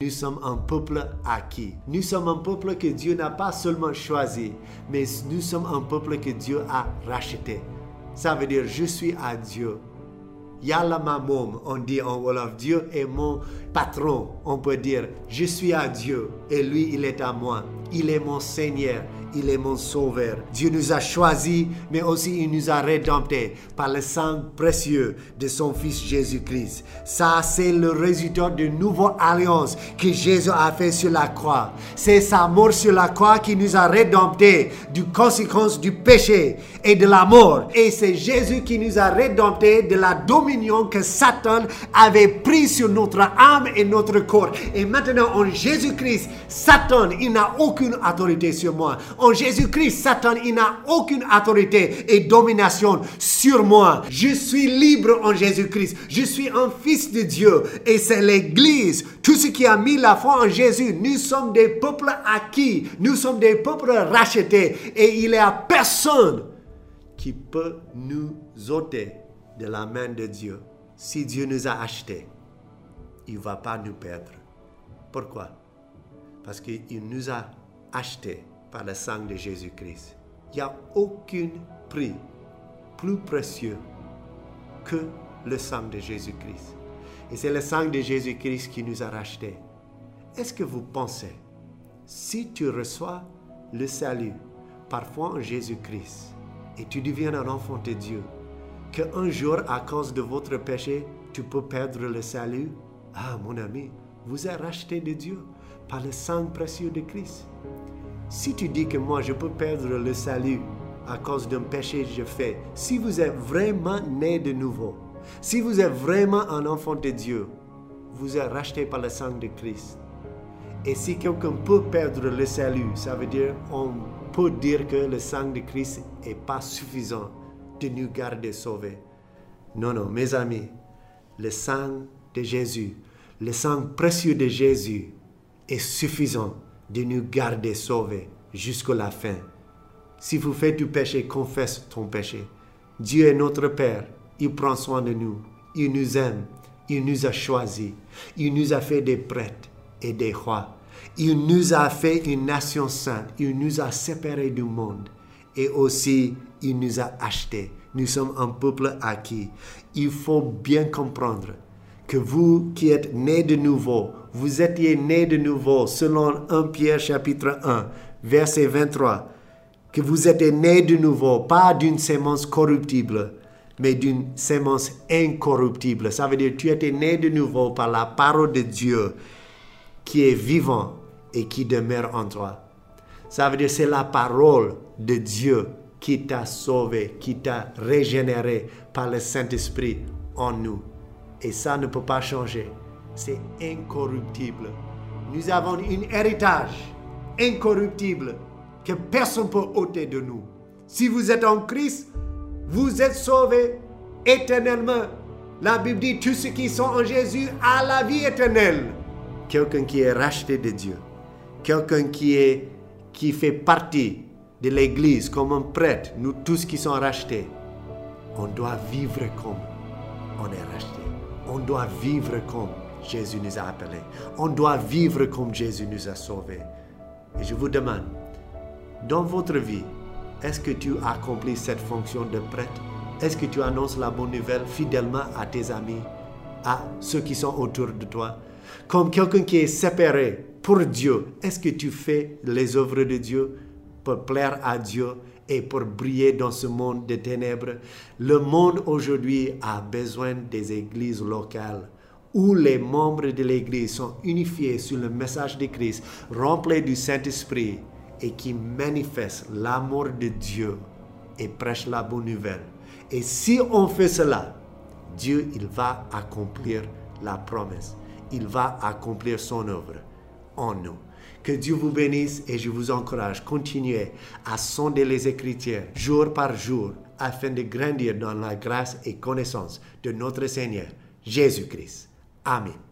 Nous sommes un peuple acquis. Nous sommes un peuple que Dieu n'a pas seulement choisi, mais nous sommes un peuple que Dieu a racheté. Ça veut dire je suis à Dieu. Yalla ma mom, on dit en Wolof. Dieu est mon patron, on peut dire. Je suis à Dieu et lui, il est à moi. Il est mon Seigneur il est mon sauveur. Dieu nous a choisis, mais aussi il nous a rédemptés par le sang précieux de son Fils Jésus-Christ. Ça, c'est le résultat d'une nouvelle alliance que Jésus a fait sur la croix. C'est sa mort sur la croix qui nous a rédemptés du conséquence du péché et de la mort. Et c'est Jésus qui nous a rédemptés de la dominion que Satan avait pris sur notre âme et notre corps. Et maintenant, en Jésus-Christ, Satan, il n'a aucune autorité sur moi. En Jésus-Christ, Satan, il n'a aucune autorité et domination sur moi. Je suis libre en Jésus-Christ. Je suis un fils de Dieu. Et c'est l'Église, tout ce qui a mis la foi en Jésus. Nous sommes des peuples acquis. Nous sommes des peuples rachetés. Et il n'y a personne qui peut nous ôter de la main de Dieu. Si Dieu nous a achetés, il ne va pas nous perdre. Pourquoi? Parce qu'il nous a achetés par le sang de Jésus-Christ. Il n'y a aucun prix plus précieux que le sang de Jésus-Christ. Et c'est le sang de Jésus-Christ qui nous a rachetés. Est-ce que vous pensez, si tu reçois le salut, parfois en Jésus-Christ, et tu deviens un enfant de Dieu, qu'un jour, à cause de votre péché, tu peux perdre le salut? Ah, mon ami, vous êtes racheté de Dieu par le sang précieux de Christ. Si tu dis que moi, je peux perdre le salut à cause d'un péché que je fais, si vous êtes vraiment né de nouveau, si vous êtes vraiment un enfant de Dieu, vous êtes racheté par le sang de Christ. Et si quelqu'un peut perdre le salut, ça veut dire on peut dire que le sang de Christ n'est pas suffisant de nous garder sauvés. Non, non, mes amis, le sang de Jésus, le sang précieux de Jésus est suffisant de nous garder sauvés jusqu'à la fin. Si vous faites du péché, confesse ton péché. Dieu est notre Père. Il prend soin de nous. Il nous aime. Il nous a choisis. Il nous a fait des prêtres et des rois. Il nous a fait une nation sainte. Il nous a séparés du monde. Et aussi, il nous a achetés. Nous sommes un peuple acquis. Il faut bien comprendre que vous qui êtes nés de nouveau, vous étiez nés de nouveau selon 1 Pierre chapitre 1, verset 23, que vous êtes nés de nouveau, pas d'une sémence corruptible, mais d'une sémence incorruptible. Ça veut dire tu étais né de nouveau par la parole de Dieu qui est vivant et qui demeure en toi. Ça veut dire c'est la parole de Dieu qui t'a sauvé, qui t'a régénéré par le Saint-Esprit en nous. Et ça ne peut pas changer. C'est incorruptible. Nous avons un héritage incorruptible que personne ne peut ôter de nous. Si vous êtes en Christ, vous êtes sauvés éternellement. La Bible dit, tous ceux qui sont en Jésus a la vie éternelle. Quelqu'un qui est racheté de Dieu. Quelqu'un qui, qui fait partie de l'Église comme un prêtre. Nous tous qui sommes rachetés. On doit vivre comme on est racheté. On doit vivre comme Jésus nous a appelés. On doit vivre comme Jésus nous a sauvés. Et je vous demande, dans votre vie, est-ce que tu accomplis cette fonction de prêtre? Est-ce que tu annonces la bonne nouvelle fidèlement à tes amis, à ceux qui sont autour de toi? Comme quelqu'un qui est séparé pour Dieu, est-ce que tu fais les œuvres de Dieu pour plaire à Dieu et pour briller dans ce monde de ténèbres. Le monde aujourd'hui a besoin des églises locales où les membres de l'église sont unifiés sur le message de Christ, remplis du Saint-Esprit et qui manifestent l'amour de Dieu et prêchent la bonne nouvelle. Et si on fait cela, Dieu, il va accomplir la promesse. Il va accomplir son œuvre Que Dieu vous bénisse et je vous encourage. Continuez à sonder les Écritures jour par jour afin de grandir dans la grâce et connaissance de notre Seigneur Jésus-Christ. Amén.